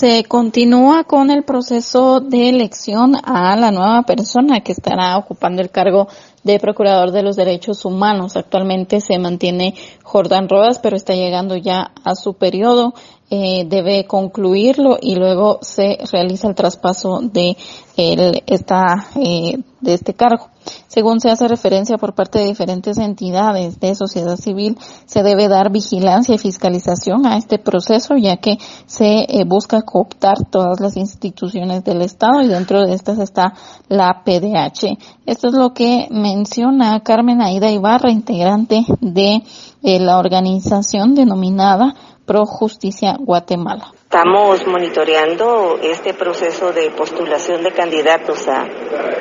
Se continúa con el proceso de elección a la nueva persona que estará ocupando el cargo de Procurador de los Derechos Humanos. Actualmente se mantiene Jordán Rodas, pero está llegando ya a su periodo. Eh, debe concluirlo y luego se realiza el traspaso de eh, de este cargo. Según se hace referencia por parte de diferentes entidades de sociedad civil, se debe dar vigilancia y fiscalización a este proceso, ya que se eh, busca cooptar todas las instituciones del Estado y dentro de estas está la PDH. Esto es lo que menciona Carmen Aida Ibarra, integrante de eh, la organización denominada Pro Justicia Guatemala. Estamos monitoreando este proceso de postulación de candidatos a,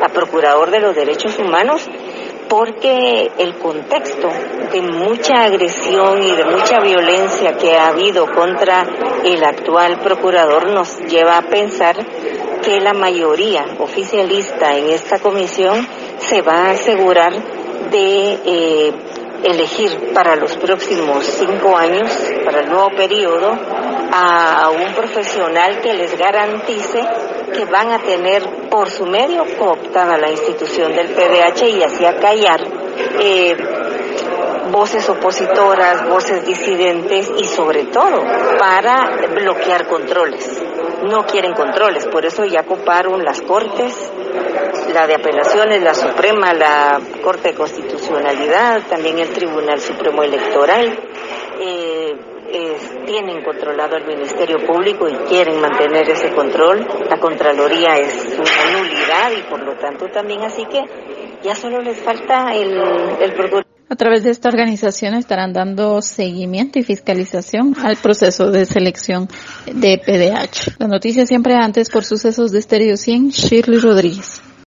a, Procurador de los Derechos Humanos porque el contexto de mucha agresión y de mucha violencia que ha habido contra el actual procurador nos lleva a pensar que la mayoría oficialista en esta comisión se va a asegurar de eh, elegir para los próximos cinco años, para el nuevo periodo, a un profesional que les garantice que van a tener por su medio cooptada la institución del PDH y así acallar eh, voces opositoras, voces disidentes y sobre todo para bloquear controles. No quieren controles, por eso ya ocuparon las cortes, la de apelaciones, la Suprema, la Corte de Constitucionalidad, también el Tribunal Supremo Electoral. Eh, tienen controlado el Ministerio Público y quieren mantener ese control. La Contraloría es una nulidad y por lo tanto también así que ya solo les falta el, el a través de esta organización estarán dando seguimiento y fiscalización al proceso de selección de PDH. La noticia siempre antes por sucesos de Estéreo 100, Shirley Rodríguez.